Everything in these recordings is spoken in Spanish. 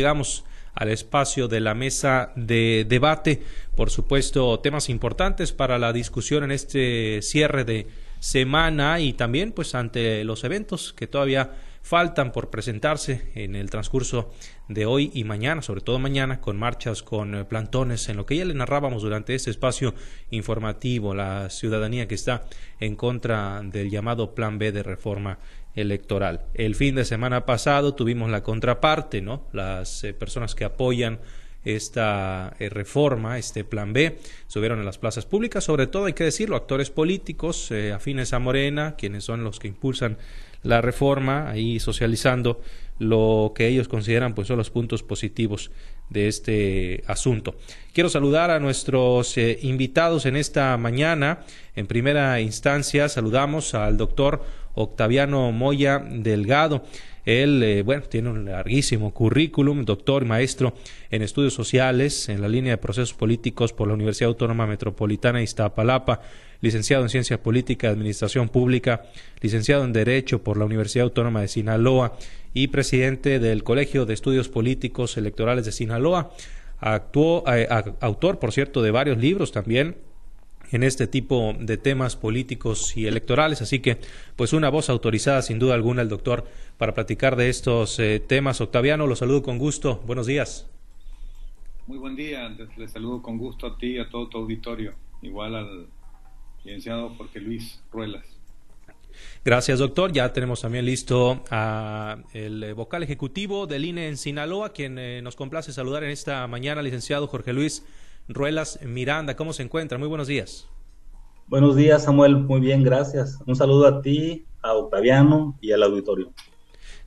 Llegamos al espacio de la mesa de debate, por supuesto, temas importantes para la discusión en este cierre de semana y también pues ante los eventos que todavía faltan por presentarse en el transcurso de hoy y mañana, sobre todo mañana, con marchas, con eh, plantones, en lo que ya le narrábamos durante este espacio informativo, la ciudadanía que está en contra del llamado Plan B de reforma electoral. El fin de semana pasado tuvimos la contraparte, ¿no? Las eh, personas que apoyan esta eh, reforma, este plan B, subieron a las plazas públicas, sobre todo hay que decirlo, actores políticos eh, afines a Morena, quienes son los que impulsan la reforma, ahí socializando lo que ellos consideran pues son los puntos positivos de este asunto. Quiero saludar a nuestros invitados en esta mañana. En primera instancia saludamos al doctor Octaviano Moya Delgado. Él, eh, bueno, tiene un larguísimo currículum, doctor y maestro en estudios sociales en la línea de procesos políticos por la Universidad Autónoma Metropolitana de Iztapalapa, licenciado en Ciencia Política y Administración Pública, licenciado en Derecho por la Universidad Autónoma de Sinaloa y presidente del Colegio de Estudios Políticos Electorales de Sinaloa. Actuó, eh, autor, por cierto, de varios libros también en este tipo de temas políticos y electorales. Así que, pues una voz autorizada, sin duda alguna, el doctor para platicar de estos eh, temas. Octaviano, lo saludo con gusto. Buenos días. Muy buen día. Le saludo con gusto a ti y a todo tu auditorio. Igual al licenciado Jorge Luis Ruelas. Gracias, doctor. Ya tenemos también listo a el vocal ejecutivo del INE en Sinaloa, quien eh, nos complace saludar en esta mañana, licenciado Jorge Luis Ruelas Miranda. ¿Cómo se encuentra? Muy buenos días. Buenos días, Samuel. Muy bien, gracias. Un saludo a ti, a Octaviano y al auditorio.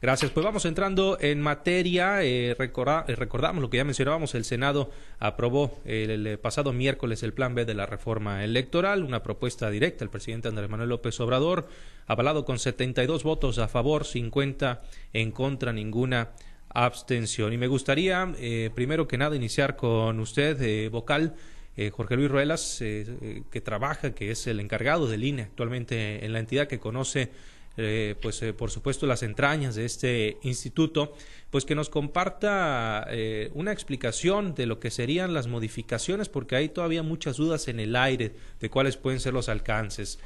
Gracias. Pues vamos entrando en materia. Eh, eh, recordamos lo que ya mencionábamos. El Senado aprobó el, pasado miércoles el Plan B de la reforma electoral, una propuesta directa del presidente Andrés Manuel López Obrador, avalado con 72 votos a favor, 50 en contra, ninguna abstención. Y me gustaría, eh, primero que nada, iniciar con usted, eh, vocal. Eh, Jorge Luis Ruelas, que trabaja, que es el encargado del INE actualmente en la entidad que conoce, pues por supuesto, las entrañas de este instituto, pues que nos comparta una explicación de lo que serían las modificaciones, porque hay todavía muchas dudas en el aire de cuáles pueden ser los alcances.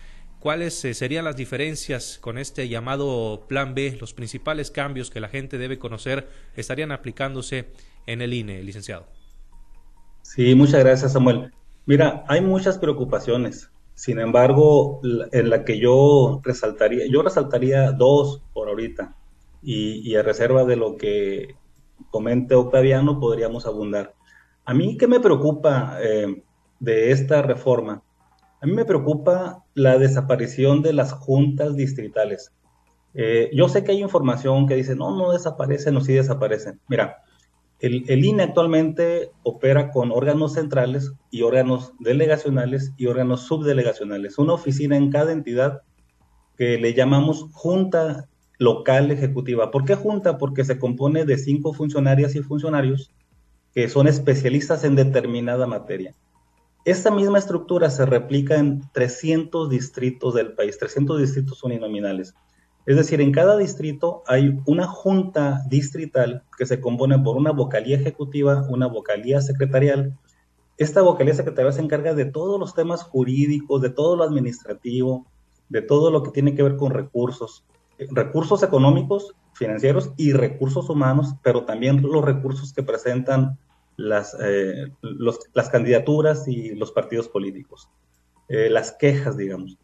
¿Cuáles eh, serían las diferencias con este llamado Plan B? Los principales cambios que la gente debe conocer estarían aplicándose en el INE, licenciado. Sí, muchas gracias, Samuel. Mira, hay muchas preocupaciones. Sin embargo, en la que yo resaltaría, yo resaltaría dos por ahorita. Y, a reserva de lo que comente Octaviano, podríamos abundar. A mí, ¿qué me preocupa eh, de esta reforma? A mí me preocupa la desaparición de las juntas distritales. Eh, yo sé que hay información que dice, no, no desaparecen o sí desaparecen. Mira, el, el, INE actualmente opera con órganos centrales y órganos delegacionales y órganos subdelegacionales. Una oficina en cada entidad que le llamamos Junta Local Ejecutiva. ¿Por qué junta? Porque se compone de cinco funcionarias y funcionarios que son especialistas en determinada materia. Esta misma estructura se replica en 300 distritos del país, 300 distritos uninominales. Es decir, en cada distrito hay una junta distrital que se compone por una vocalía ejecutiva, una vocalía secretarial. Esta vocalía secretarial se encarga de todos los temas jurídicos, de todo lo administrativo, de todo lo que tiene que ver con recursos, recursos económicos, financieros y recursos humanos, pero también los recursos que presentan las, eh, las candidaturas y los partidos políticos, eh, las quejas, digamos.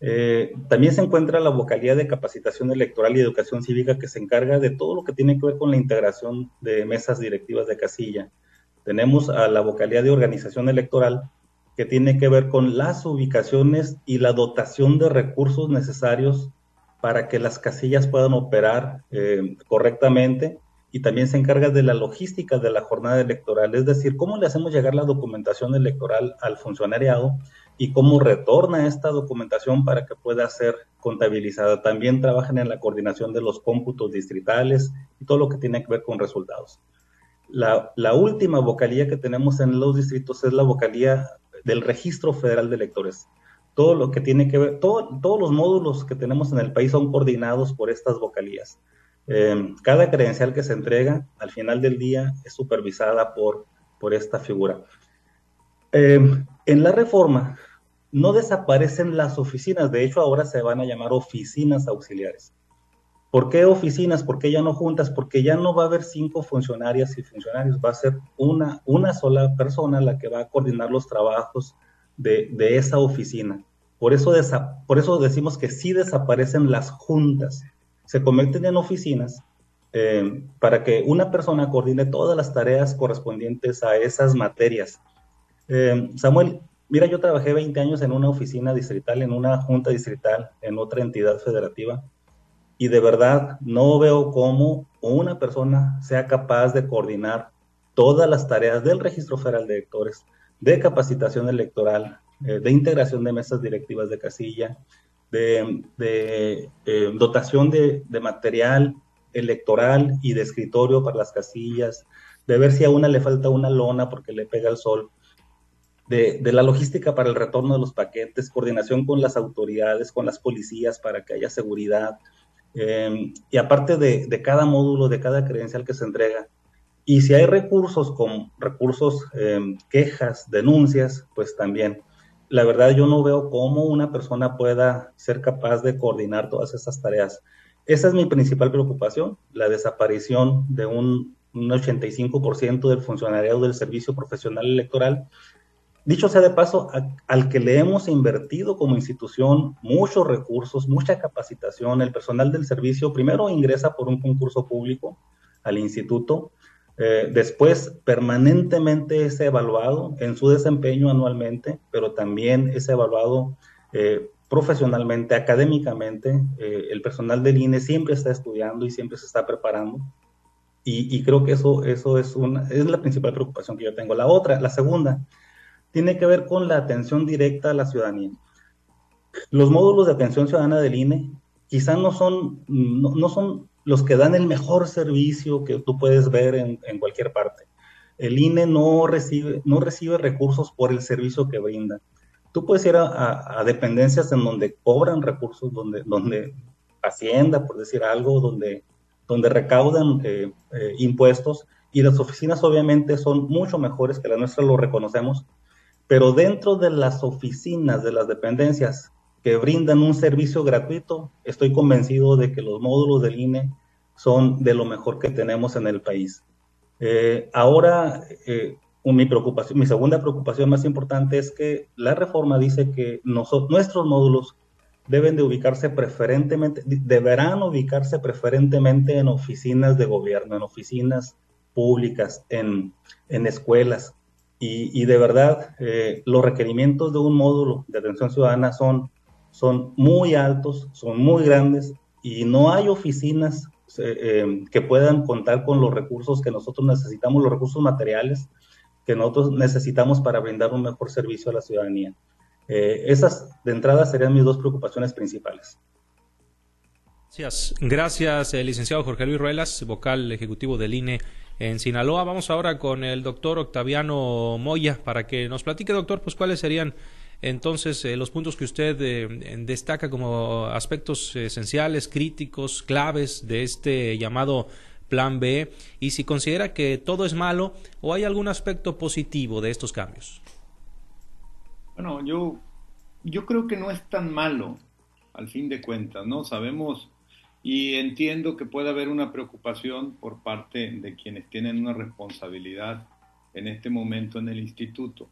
Eh, también se encuentra la vocalía de capacitación electoral y educación cívica que se encarga de todo lo que tiene que ver con la integración de mesas directivas de casilla. Tenemos a la vocalía de organización electoral que tiene que ver con las ubicaciones y la dotación de recursos necesarios para que las casillas puedan operar correctamente y también se encarga de la logística de la jornada electoral, es decir, cómo le hacemos llegar la documentación electoral al funcionariado y cómo retorna esta documentación para que pueda ser contabilizada. También trabajan en la coordinación de los cómputos distritales y todo lo que tiene que ver con resultados. La, la última vocalía que tenemos en los distritos es la vocalía del Registro Federal de Electores. Todo lo que tiene que ver, todo, todos los módulos que tenemos en el país son coordinados por estas vocalías Eh, cada credencial que se entrega al final del día es supervisada por, por esta figura. Eh, en la reforma no desaparecen las oficinas, de hecho ahora se van a llamar oficinas auxiliares. ¿Por qué oficinas? ¿Por qué ya no juntas? Porque ya no va a haber cinco funcionarias y funcionarios, va a ser una, una sola persona la que va a coordinar los trabajos de, de esa oficina. Por eso, por eso decimos que sí desaparecen las juntas, se convierten en oficinas eh, para que una persona coordine todas las tareas correspondientes a esas materias. Eh, Samuel, mira, yo trabajé 20 años en una oficina distrital, en una junta distrital, en otra entidad federativa, y de verdad no veo cómo una persona sea capaz de coordinar todas las tareas del registro federal de electores, de capacitación electoral, eh, de integración de mesas directivas de casilla, de, eh, dotación de, material electoral y de escritorio para las casillas, de ver si a una le falta una lona porque le pega el sol, de, la logística para el retorno de los paquetes, coordinación con las autoridades, con las policías para que haya seguridad, eh, y aparte de, cada módulo, de cada credencial que se entrega. Y si hay recursos con recursos, quejas, denuncias, pues también la verdad yo no veo cómo una persona pueda ser capaz de coordinar todas esas tareas. Esa es mi principal preocupación, la desaparición de un, 85% del funcionariado del servicio profesional electoral. Dicho sea de paso, al que le hemos invertido como institución muchos recursos, mucha capacitación, el personal del servicio primero ingresa por un concurso público al instituto, eh, después, permanentemente es evaluado en su desempeño anualmente, pero también es evaluado eh, profesionalmente, académicamente. Eh, el personal del INE siempre está estudiando y siempre se está preparando. Y, creo que eso, eso es, la principal preocupación que yo tengo. La otra, la segunda, tiene que ver con la atención directa a la ciudadanía. Los módulos de atención ciudadana del INE quizás no son, no, no son los que dan el mejor servicio que tú puedes ver en, cualquier parte. El INE no recibe, no recibe recursos por el servicio que brinda. Tú puedes ir a, dependencias en donde cobran recursos, donde, donde Hacienda, por decir algo, donde, donde recaudan eh, eh, impuestos, y las oficinas obviamente son mucho mejores que las nuestras, lo reconocemos, pero dentro de las oficinas, de las dependencias, que brindan un servicio gratuito, estoy convencido de que los módulos del INE son de lo mejor que tenemos en el país. Eh, ahora, eh, mi, segunda preocupación más importante es que la reforma dice que nuestros módulos deben de ubicarse preferentemente, deberán ubicarse preferentemente en oficinas de gobierno, en oficinas públicas, en escuelas. Y, de verdad, eh, los requerimientos de un módulo de atención ciudadana son son muy altos, son muy grandes y no hay oficinas eh, em, que puedan contar con los recursos que nosotros necesitamos, los recursos materiales que nosotros necesitamos para brindar un mejor servicio a la ciudadanía. Eh, esas de entrada serían mis dos preocupaciones principales. Gracias, gracias eh, licenciado Jorge Luis Ruelas, vocal ejecutivo del INE en Sinaloa. Vamos ahora con el doctor Octaviano Moya para que nos platique, doctor, pues cuáles serían entonces, eh, los puntos que usted eh, destaca como aspectos esenciales, críticos, claves de este llamado Plan B y si considera que todo es malo o hay algún aspecto positivo de estos cambios. Bueno, yo, yo creo que no es tan malo, al fin de cuentas, ¿no? Sabemos y entiendo que puede haber una preocupación por parte de quienes tienen una responsabilidad en este momento en el instituto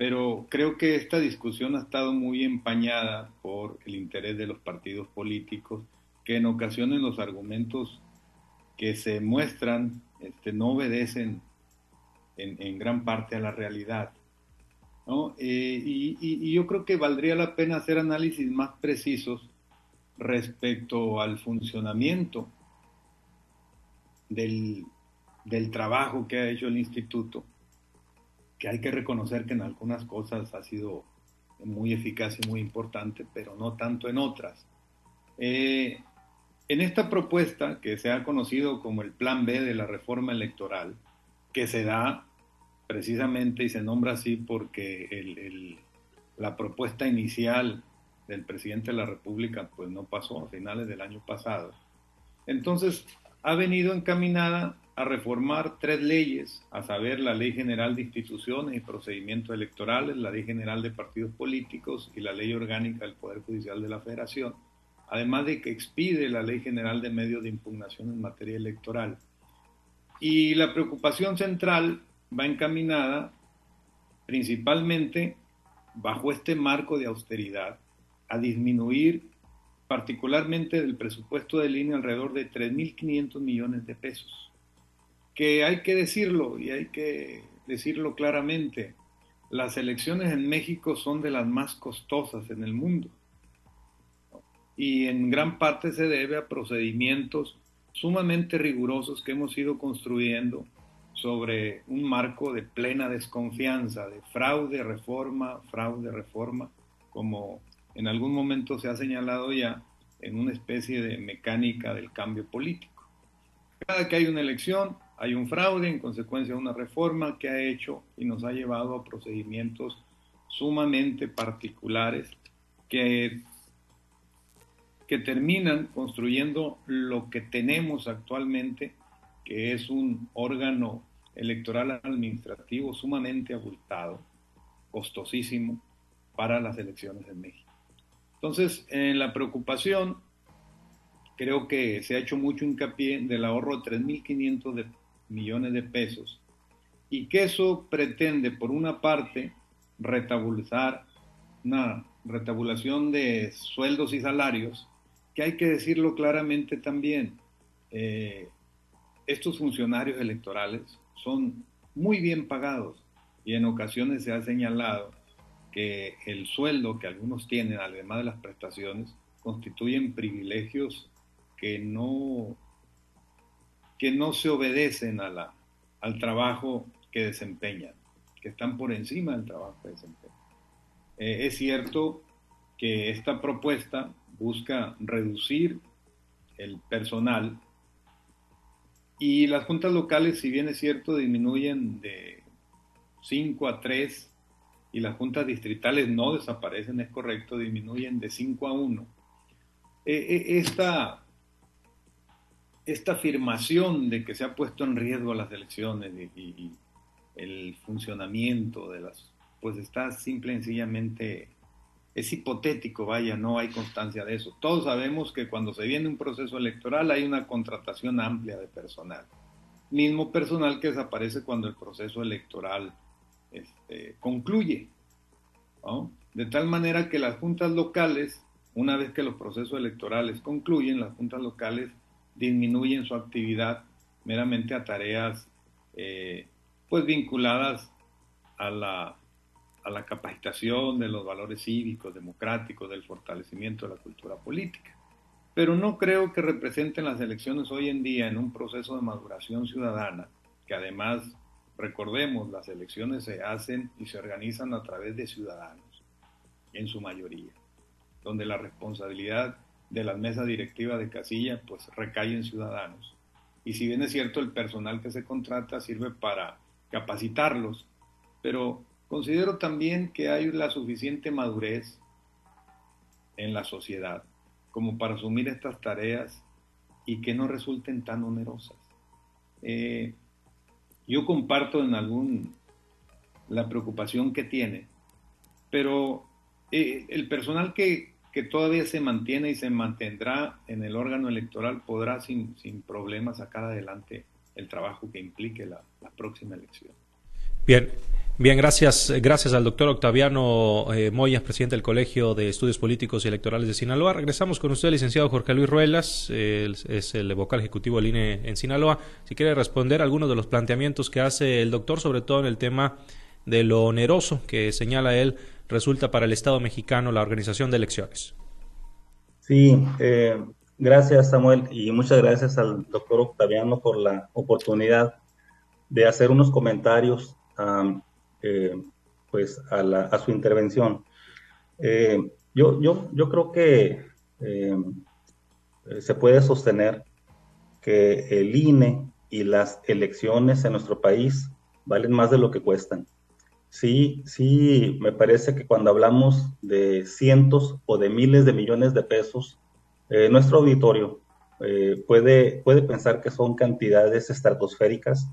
pero creo que esta discusión ha estado muy empañada por el interés de los partidos políticos, que en ocasiones los argumentos que se muestran este, no obedecen en, gran parte a la realidad. Eh, y, yo creo que valdría la pena hacer análisis más precisos respecto al funcionamiento del trabajo que ha hecho el instituto que hay que reconocer que en algunas cosas ha sido muy eficaz y muy importante, pero no tanto en otras. Eh, en esta propuesta, que se ha conocido como el Plan B de la reforma electoral, que se da precisamente y se nombra así porque la propuesta inicial del presidente de la República pues no pasó a finales del año pasado, Entonces, ha venido encaminada a reformar tres leyes, a saber, la Ley General de Instituciones y Procedimientos Electorales, la Ley General de Partidos Políticos y la Ley Orgánica del Poder Judicial de la Federación, además de que expide la Ley General de Medios de Impugnación en materia electoral. Y la preocupación central va encaminada principalmente bajo este marco de austeridad a disminuir particularmente del presupuesto de línea alrededor de 3.500 millones de pesos. Que hay que decirlo y hay que decirlo claramente, las elecciones en México son de las más costosas en el mundo y en gran parte se debe a procedimientos sumamente rigurosos que hemos ido construyendo sobre un marco de plena desconfianza, de fraude, reforma, fraude, reforma, como en algún momento se ha señalado ya en una especie de mecánica del cambio político. Cada que hay una elección, hay un fraude, en consecuencia una reforma que ha hecho y nos ha llevado a procedimientos sumamente particulares que, que terminan construyendo lo que tenemos actualmente, que es un órgano electoral administrativo sumamente abultado, costosísimo para las elecciones en México. Entonces, en la preocupación, creo que se ha hecho mucho hincapié del ahorro de 3.500 millones de pesos y que eso pretende, por una parte, retabulizar una retabulación de sueldos y salarios, que hay que decirlo claramente también, eh, estos funcionarios electorales son muy bien pagados y en ocasiones se ha señalado que el sueldo que algunos tienen, además de las prestaciones, constituyen privilegios que no, que no se obedecen a la, al trabajo que desempeñan, que están por encima del trabajo que desempeñan. Eh, es cierto que esta propuesta busca reducir el personal y las juntas locales, si bien es cierto, disminuyen de 5 a 3 y las juntas distritales no desaparecen, es correcto, disminuyen de 5 a 1. Eh, eh, esta, esta afirmación de que se ha puesto en riesgo las elecciones y, el funcionamiento de las, pues está simple y sencillamente, es hipotético, vaya, no hay constancia de eso. Todos sabemos que cuando se viene un proceso electoral hay una contratación amplia de personal. Mismo personal que desaparece cuando el proceso electoral este, concluye. De tal manera que las juntas locales, una vez que los procesos electorales concluyen, las juntas locales disminuyen su actividad meramente a tareas eh, pues vinculadas a la, a la capacitación de los valores cívicos, democráticos, del fortalecimiento de la cultura política. Pero no creo que representen las elecciones hoy en día en un proceso de maduración ciudadana, que además Recordemos, las elecciones se hacen y se organizan a través de ciudadanos, en su mayoría, donde la responsabilidad de las mesas directivas de casilla pues recae en ciudadanos. Y si bien es cierto el personal que se contrata sirve para capacitarlos, pero considero también que hay la suficiente madurez en la sociedad como para asumir estas tareas y que no resulten tan onerosas. Eh, yo comparto en algún la preocupación que tiene, pero eh, el personal que, todavía se mantiene y se mantendrá en el órgano electoral podrá sin, sin problemas sacar adelante el trabajo que implique la, la próxima elección. Bien, Bien, gracias, gracias al doctor Octaviano eh, Moya, presidente del Colegio de Estudios Políticos y Electorales de Sinaloa. Regresamos con usted, licenciado Jorge Luis Ruelas, es el vocal ejecutivo del INE en Sinaloa. Si quiere responder algunos de los planteamientos que hace el doctor, sobre todo en el tema de lo oneroso que señala él resulta para el Estado mexicano la organización de elecciones. Sí, eh, gracias Samuel y muchas gracias al doctor Octaviano por la oportunidad de hacer unos comentarios eh, pues a, su intervención. Eh, yo, yo, yo creo que eh, se puede sostener que el INE y las elecciones en nuestro país valen más de lo que cuestan. Sí, sí, me parece que cuando hablamos de cientos o de miles de millones de pesos, nuestro auditorio puede, puede pensar que son cantidades estratosféricas,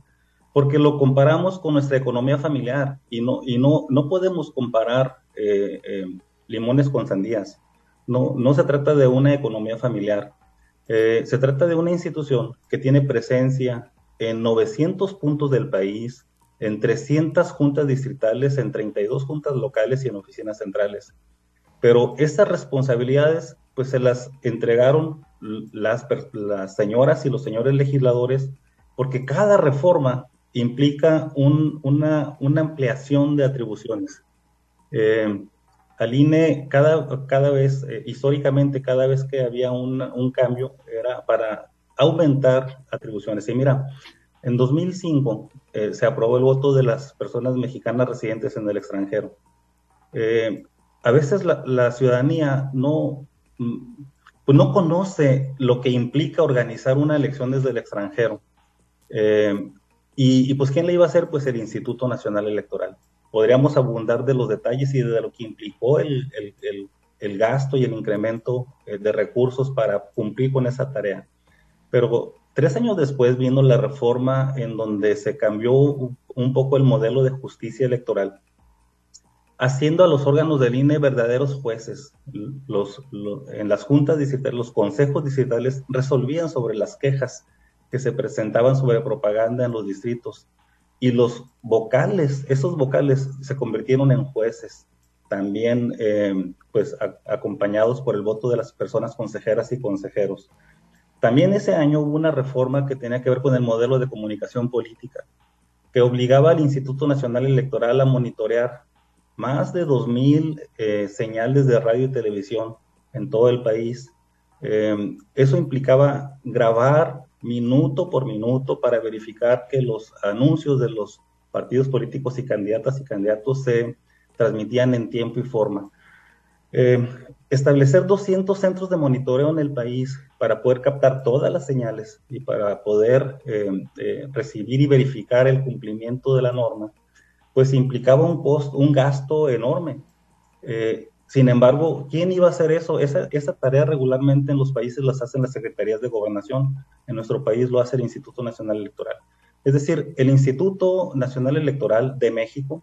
porque lo comparamos con nuestra economía familiar y no, y no, no podemos comparar eh, eh, limones con sandías. No, no se trata de una economía familiar, se trata de una institución que tiene presencia en 900 puntos del país, en 300 juntas distritales, en 32 juntas locales y en oficinas centrales. Pero estas responsabilidades, pues se las entregaron las, las señoras y los señores legisladores, porque cada reforma implica una, ampliación de atribuciones. Eh, INE, cada, cada vez, eh, históricamente, cada vez que había un, cambio, era para aumentar atribuciones. Y mira, en 2005 eh, se aprobó el voto de las personas mexicanas residentes en el extranjero. Eh, a veces la, ciudadanía no, mm, pues no conoce lo que implica organizar una elección desde el extranjero. Y, pues, ¿quién le iba a hacer? Pues el Instituto Nacional Electoral. Podríamos abundar de los detalles y de lo que implicó el, el gasto y el incremento de recursos para cumplir con esa tarea. Pero Tres años después vino la reforma en donde se cambió un poco el modelo de justicia electoral, haciendo a los órganos del INE verdaderos jueces. Los, en las juntas los consejos distritales resolvían sobre las quejas que se presentaban sobre propaganda en los distritos. Y los vocales, esos vocales se convirtieron en jueces, también eh, pues acompañados por el voto de las personas consejeras y consejeros. También ese año hubo una reforma que tenía que ver con el modelo de comunicación política, que obligaba al Instituto Nacional Electoral a monitorear más de 2.000 eh, señales de radio y televisión en todo el país. Em, eso implicaba grabar minuto por minuto para verificar que los anuncios de los partidos políticos y candidatas y candidatos se transmitían en tiempo y forma. Em, establecer 200 centros de monitoreo en el país para poder captar todas las señales y para poder eh, eh, recibir y verificar el cumplimiento de la norma, pues implicaba un, gasto enorme. Eh, sin embargo, ¿quién iba a hacer eso? Esa, tarea regularmente en los países las hacen las secretarías de gobernación. En nuestro país lo hace el Instituto Nacional Electoral. Es decir, el Instituto Nacional Electoral de México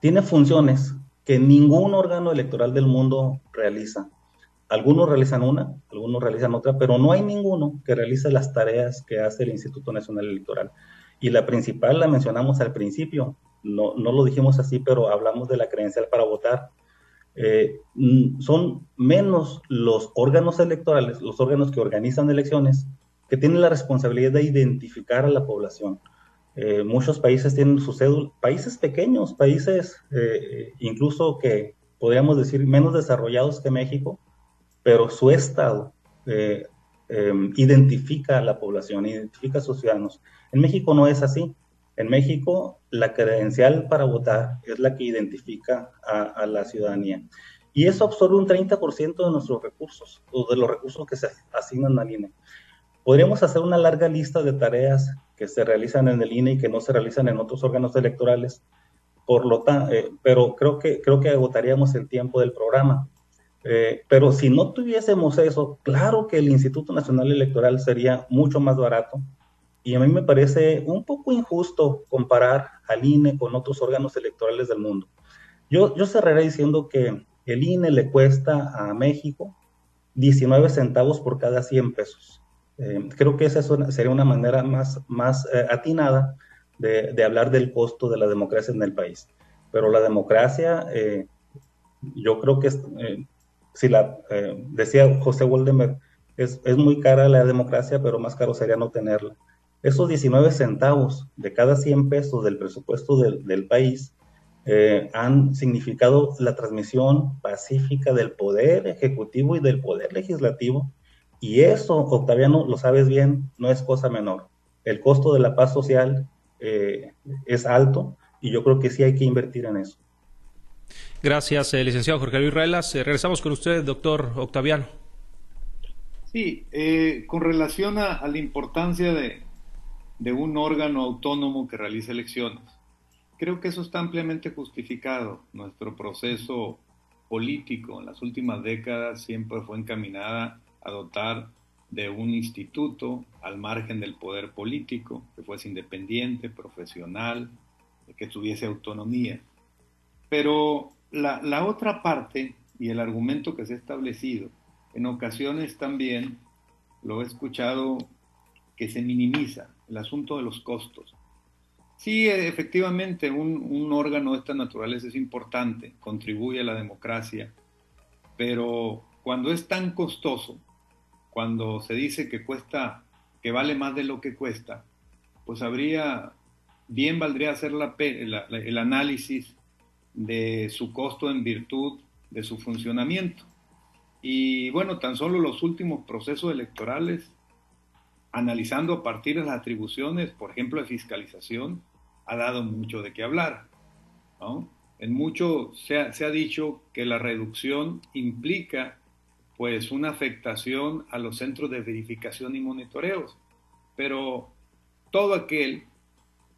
tiene funciones que ningún órgano electoral del mundo realiza. Algunos realizan una, algunos realizan otra, pero no hay ninguno que realice las tareas que hace el Instituto Nacional Electoral. Y la principal la mencionamos al principio, no, no lo dijimos así, pero hablamos de la credencial para votar. Eh, son menos los órganos electorales, los órganos que organizan elecciones, que tienen la responsabilidad de identificar a la población. Eh, muchos países tienen su cédula, países pequeños, países eh, incluso que podríamos decir menos desarrollados que México, pero su estado em, identifica a la población, identifica a sus ciudadanos. En México no es así. En México la credencial para votar es la que identifica a, la ciudadanía. Y eso absorbe un 30% de nuestros recursos, o de los recursos que se asignan al INE. Podríamos hacer una larga lista de tareas que se realizan en el INE y que no se realizan en otros órganos electorales, por lo eh, pero creo que, creo que agotaríamos el tiempo del programa. Eh, pero si no tuviésemos eso, claro que el Instituto Nacional Electoral sería mucho más barato. Y a mí me parece un poco injusto comparar al INE con otros órganos electorales del mundo. Yo, yo cerraré diciendo que el INE le cuesta a México 19 centavos por cada 100 pesos. Eh, creo que esa sería una manera más, más eh, atinada de, hablar del costo de la democracia en el país. Pero la democracia, eh, yo creo que, si la, decía José Waldemar, es, es, muy cara la democracia, pero más caro sería no tenerla. Esos 19 centavos de cada 100 pesos del presupuesto del, del país han significado la transmisión pacífica del poder ejecutivo y del poder legislativo y eso, Octaviano, lo sabes bien, no es cosa menor. El costo de la paz social eh, es alto y yo creo que sí hay que invertir en eso. Gracias, eh, licenciado Jorge Luis Relas. Eh, regresamos con usted, doctor Octaviano. Sí, con relación a, la importancia de, de un órgano autónomo que realice elecciones, creo que eso está ampliamente justificado. Nuestro proceso político en las últimas décadas siempre fue encaminada a dotar de un instituto al margen del poder político, que fuese independiente, profesional, que tuviese autonomía. Pero la, la otra parte y el argumento que se ha establecido, en ocasiones también lo he escuchado que se minimiza el asunto de los costos. Sí, efectivamente, un, órgano de esta naturaleza es importante, contribuye a la democracia, pero cuando es tan costoso, cuando se dice que cuesta, que vale más de lo que cuesta, pues habría, bien valdría hacer el análisis de su costo en virtud de su funcionamiento. Y bueno, tan solo los últimos procesos electorales, analizando a partir de las atribuciones, por ejemplo, de fiscalización, ha dado mucho de qué hablar. En mucho se ha, dicho que la reducción implica pues una afectación a los centros de verificación y monitoreos, pero todo aquel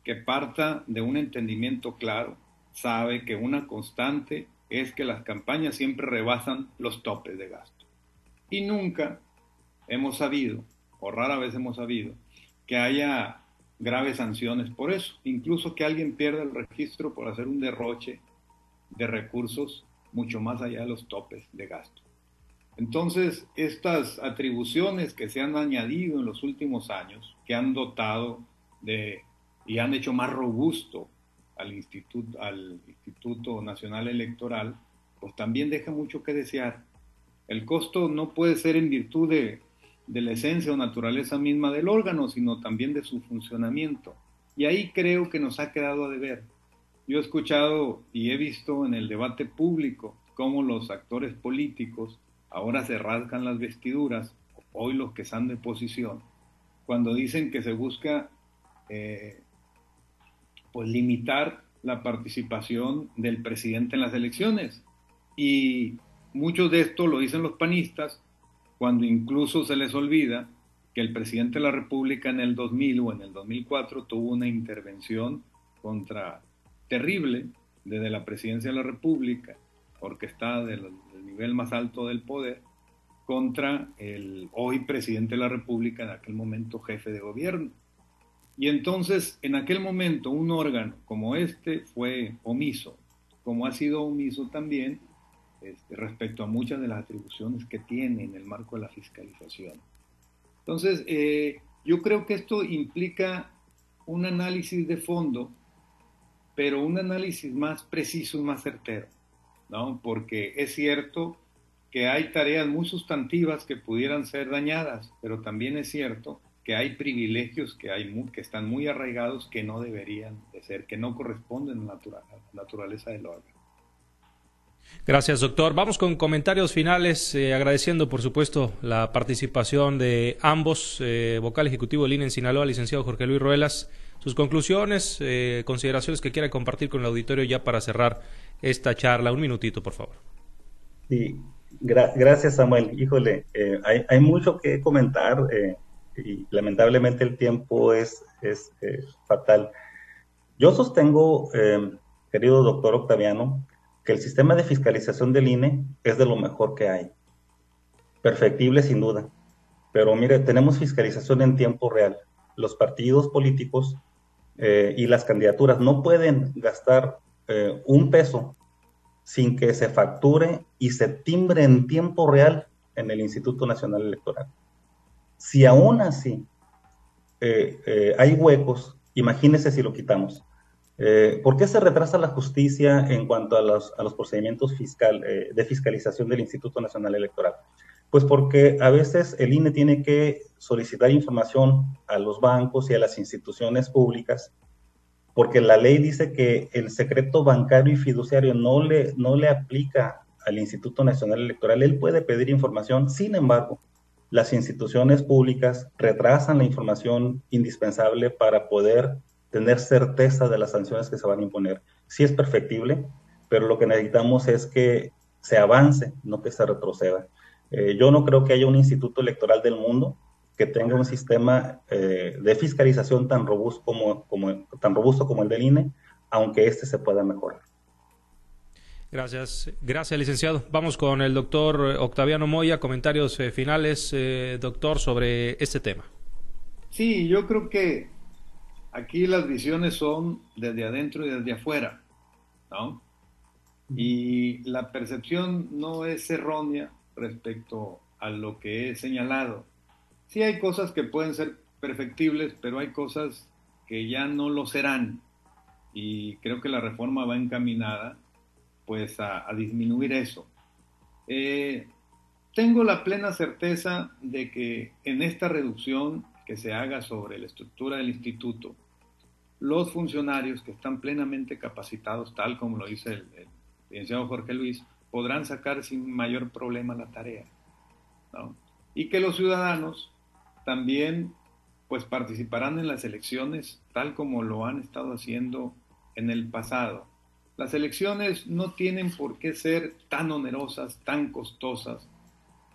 que parta de un entendimiento claro sabe que una constante es que las campañas siempre rebasan los topes de gasto. Y nunca hemos sabido, o rara vez hemos sabido, que haya graves sanciones por eso. Incluso que alguien pierda el registro por hacer un derroche de recursos mucho más allá de los topes de gasto. Entonces, estas atribuciones que se han añadido en los últimos años, que han dotado de y han hecho más robusto al Instituto, al Instituto Nacional Electoral, pues también deja mucho que desear. El costo no puede ser en virtud de, de la esencia o naturaleza misma del órgano, sino también de su funcionamiento. Y ahí creo que nos ha quedado a deber. Yo he escuchado y he visto en el debate público cómo los actores políticos ahora se rasgan las vestiduras, hoy los que están de posición, cuando dicen que se busca eh, pues limitar la participación del presidente en las elecciones. Y mucho de esto lo dicen los panistas cuando incluso se les olvida que el presidente de la República en el 2000 o en el 2004 tuvo una intervención contra terrible desde la presidencia de la República, orquestada del, del nivel más alto del poder, contra el hoy presidente de la República, en aquel momento jefe de gobierno. Y entonces, en aquel momento, un órgano como este fue omiso, como ha sido omiso también este, respecto a muchas de las atribuciones que tiene en el marco de la fiscalización. Entonces, eh, yo creo que esto implica un análisis de fondo, pero un análisis más preciso y más certero, ¿no? Porque es cierto que hay tareas muy sustantivas que pudieran ser dañadas, pero también es cierto que hay privilegios que, hay que están muy arraigados que no deberían de ser, que no corresponden a la naturaleza del órgano. Gracias, doctor. Vamos con comentarios finales, eh, agradeciendo, por supuesto, la participación de ambos, eh, vocal ejecutivo del INE en Sinaloa, licenciado Jorge Luis Ruelas, sus conclusiones, eh, consideraciones que quiera compartir con el auditorio ya para cerrar esta charla. Un minutito, por favor. Sí, gracias, Samuel. Híjole, hay, mucho que comentar y lamentablemente el tiempo es, fatal. Yo sostengo, querido doctor Octaviano, que el sistema de fiscalización del INE es de lo mejor que hay. Perfectible sin duda. Pero mire, tenemos fiscalización en tiempo real. Los partidos políticos eh, y las candidaturas no pueden gastar eh, un peso sin que se facture y se timbre en tiempo real en el Instituto Nacional Electoral. Si aún así eh, hay huecos, imagínese si lo quitamos. Eh, ¿Por qué se retrasa la justicia en cuanto a los, procedimientos fiscal, de fiscalización del Instituto Nacional Electoral? Pues porque a veces el INE tiene que solicitar información a los bancos y a las instituciones públicas, porque la ley dice que el secreto bancario y fiduciario no le, no le aplica al Instituto Nacional Electoral. Él puede pedir información, sin embargo, las instituciones públicas retrasan la información indispensable para poder tener certeza de las sanciones que se van a imponer. Sí es perfectible, pero lo que necesitamos es que se avance, no que se retroceda. Eh, yo no creo que haya un instituto electoral del mundo que tenga un sistema eh, de fiscalización tan robusto como, como, tan robusto como el del INE, aunque este se pueda mejorar. Gracias, gracias licenciado. Vamos con el doctor Octaviano Moya, comentarios eh, finales, eh, doctor, sobre este tema. Sí, yo creo que aquí las visiones son desde adentro y desde afuera, ¿no? Y la percepción no es errónea respecto a lo que he señalado. Sí hay cosas que pueden ser perfectibles, pero hay cosas que ya no lo serán. Y creo que la reforma va encaminada pues a, disminuir eso. Eh, tengo la plena certeza de que en esta reducción que se haga sobre la estructura del instituto, los funcionarios que están plenamente capacitados, tal como lo dice el, licenciado Jorge Luis, podrán sacar sin mayor problema la tarea. Y que los ciudadanos también pues participarán en las elecciones tal como lo han estado haciendo en el pasado. Las elecciones no tienen por qué ser tan onerosas, tan costosas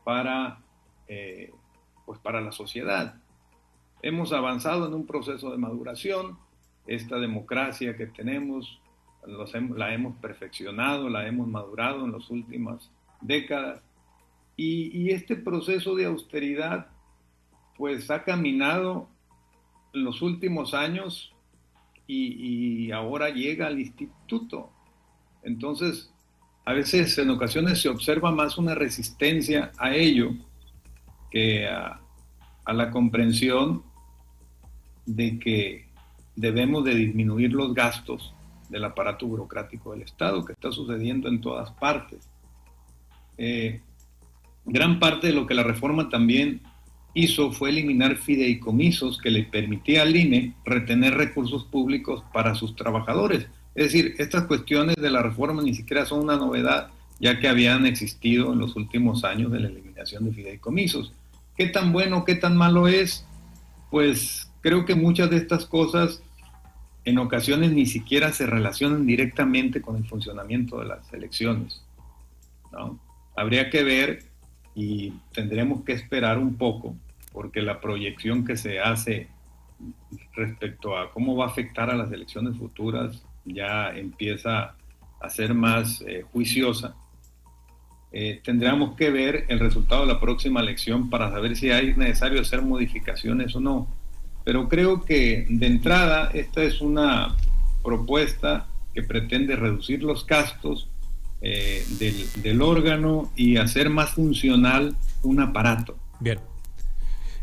para, eh, pues para la sociedad. Hemos avanzado en un proceso de maduración, esta democracia que tenemos la hemos perfeccionado, la hemos madurado en las últimas décadas y, este proceso de austeridad pues ha caminado en los últimos años y, ahora llega al instituto. Entonces, a veces en ocasiones se observa más una resistencia a ello que a, la comprensión de que debemos de disminuir los gastos del aparato burocrático del Estado, que está sucediendo en todas partes. Eh, gran parte de lo que la reforma también hizo fue eliminar fideicomisos que le permitía al INE retener recursos públicos para sus trabajadores. Es decir, estas cuestiones de la reforma ni siquiera son una novedad, ya que habían existido en los últimos años de la eliminación de fideicomisos. ¿Qué tan bueno, qué tan malo es? Pues creo que muchas de estas cosas en ocasiones ni siquiera se relacionan directamente con el funcionamiento de las elecciones. Habría que ver y tendremos que esperar un poco porque la proyección que se hace respecto a cómo va a afectar a las elecciones futuras ya empieza a ser más eh, juiciosa. Eh, tendríamos que ver el resultado de la próxima elección para saber si hay necesario hacer modificaciones o no. Pero creo que de entrada esta es una propuesta que pretende reducir los gastos eh, del, del órgano y hacer más funcional un aparato. Bien.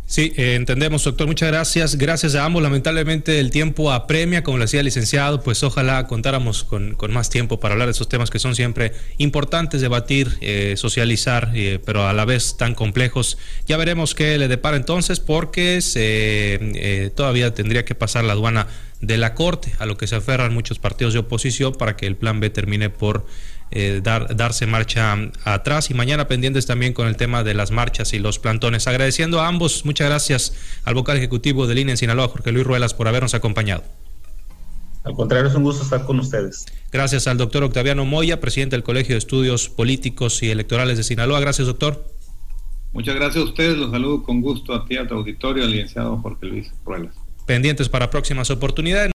Sí, eh, entendemos, doctor. Muchas gracias. Gracias a ambos. Lamentablemente el tiempo apremia, como le decía el licenciado, pues ojalá contáramos con, más tiempo para hablar de esos temas que son siempre importantes, debatir, eh, socializar, eh, pero a la vez tan complejos. Ya veremos qué le depara entonces, porque se, todavía tendría que pasar la aduana de la Corte, a lo que se aferran muchos partidos de oposición para que el plan B termine por eh, dar, darse marcha atrás y mañana pendientes también con el tema de las marchas y los plantones. Agradeciendo a ambos, muchas gracias al vocal ejecutivo del INE en Sinaloa, Jorge Luis Ruelas, por habernos acompañado. Al contrario, es un gusto estar con ustedes. Gracias al doctor Octaviano Moya, presidente del Colegio de Estudios Políticos y Electorales de Sinaloa. Gracias, doctor. Muchas gracias a ustedes. Los saludo con gusto a ti, a tu auditorio, al licenciado Jorge Luis Ruelas. Pendientes para próximas oportunidades.